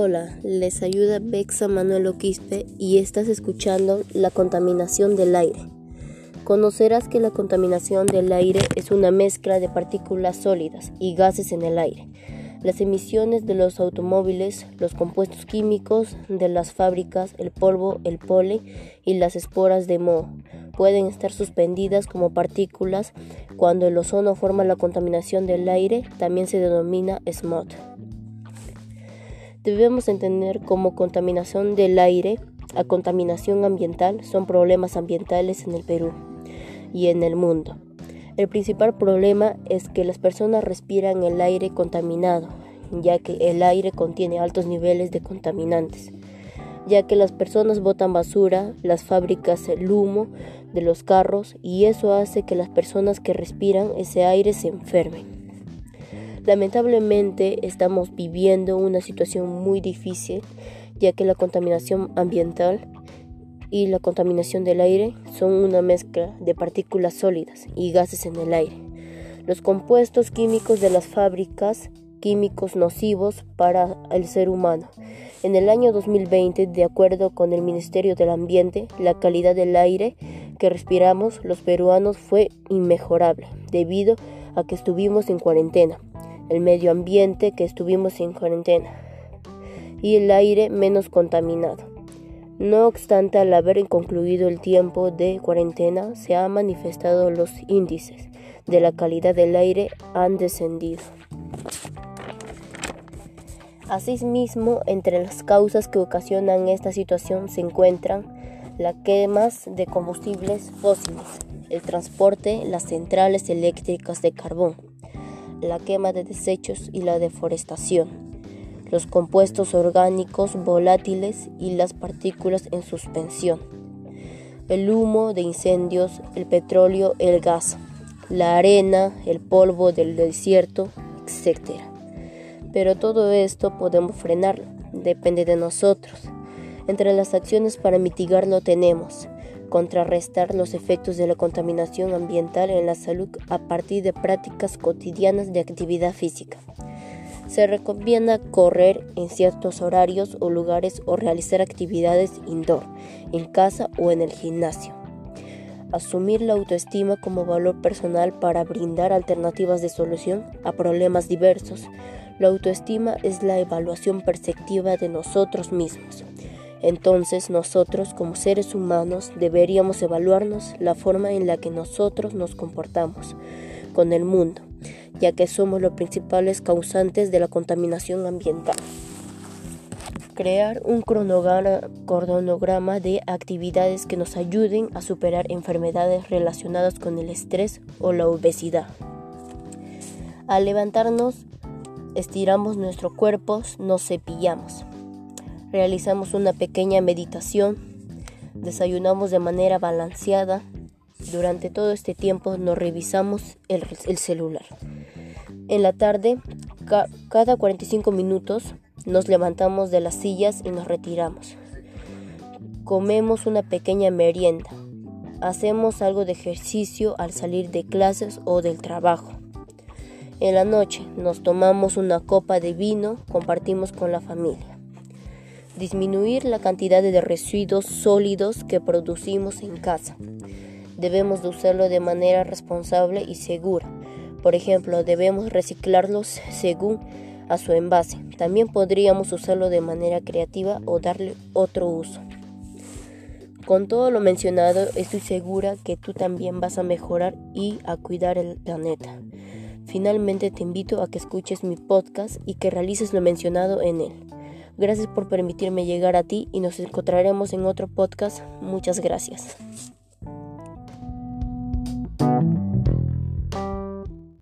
Hola, les ayuda Bexa Manuel Oquispe y estás escuchando La contaminación del aire. Conocerás que la contaminación del aire es una mezcla de partículas sólidas y gases en el aire. Las emisiones de los automóviles, los compuestos químicos de las fábricas, el polvo, el polen y las esporas de moho pueden estar suspendidas como partículas. Cuando el ozono forma la contaminación del aire, también se denomina smog debemos entender como contaminación del aire a contaminación ambiental son problemas ambientales en el Perú y en el mundo. El principal problema es que las personas respiran el aire contaminado, ya que el aire contiene altos niveles de contaminantes, ya que las personas botan basura, las fábricas el humo de los carros y eso hace que las personas que respiran ese aire se enfermen. Lamentablemente estamos viviendo una situación muy difícil ya que la contaminación ambiental y la contaminación del aire son una mezcla de partículas sólidas y gases en el aire. Los compuestos químicos de las fábricas químicos nocivos para el ser humano. En el año 2020, de acuerdo con el Ministerio del Ambiente, la calidad del aire que respiramos los peruanos fue inmejorable debido a que estuvimos en cuarentena el medio ambiente que estuvimos en cuarentena y el aire menos contaminado. No obstante, al haber concluido el tiempo de cuarentena, se han manifestado los índices de la calidad del aire han descendido. Asimismo, entre las causas que ocasionan esta situación se encuentran las quemas de combustibles fósiles, el transporte, las centrales eléctricas de carbón, la quema de desechos y la deforestación, los compuestos orgánicos volátiles y las partículas en suspensión, el humo de incendios, el petróleo, el gas, la arena, el polvo del desierto, etc. Pero todo esto podemos frenarlo, depende de nosotros. Entre las acciones para mitigarlo tenemos contrarrestar los efectos de la contaminación ambiental en la salud a partir de prácticas cotidianas de actividad física. Se recomienda correr en ciertos horarios o lugares o realizar actividades indoor, en casa o en el gimnasio. Asumir la autoestima como valor personal para brindar alternativas de solución a problemas diversos. La autoestima es la evaluación perceptiva de nosotros mismos entonces nosotros como seres humanos deberíamos evaluarnos la forma en la que nosotros nos comportamos con el mundo, ya que somos los principales causantes de la contaminación ambiental. Crear un cronograma de actividades que nos ayuden a superar enfermedades relacionadas con el estrés o la obesidad. Al levantarnos, estiramos nuestro cuerpo, nos cepillamos realizamos una pequeña meditación, desayunamos de manera balanceada. Durante todo este tiempo nos revisamos el, celular. En la tarde, cada 45 minutos, nos levantamos de las sillas y nos retiramos. Comemos una pequeña merienda. Hacemos algo de ejercicio al salir de clases o del trabajo. En la noche nos tomamos una copa de vino, compartimos con la familia disminuir la cantidad de residuos sólidos que producimos en casa. Debemos de usarlo de manera responsable y segura. Por ejemplo, debemos reciclarlos según a su envase. También podríamos usarlo de manera creativa o darle otro uso. Con todo lo mencionado, estoy segura que tú también vas a mejorar y a cuidar el planeta. Finalmente te invito a que escuches mi podcast y que realices lo mencionado en él. Gracias por permitirme llegar a ti y nos encontraremos en otro podcast. Muchas gracias.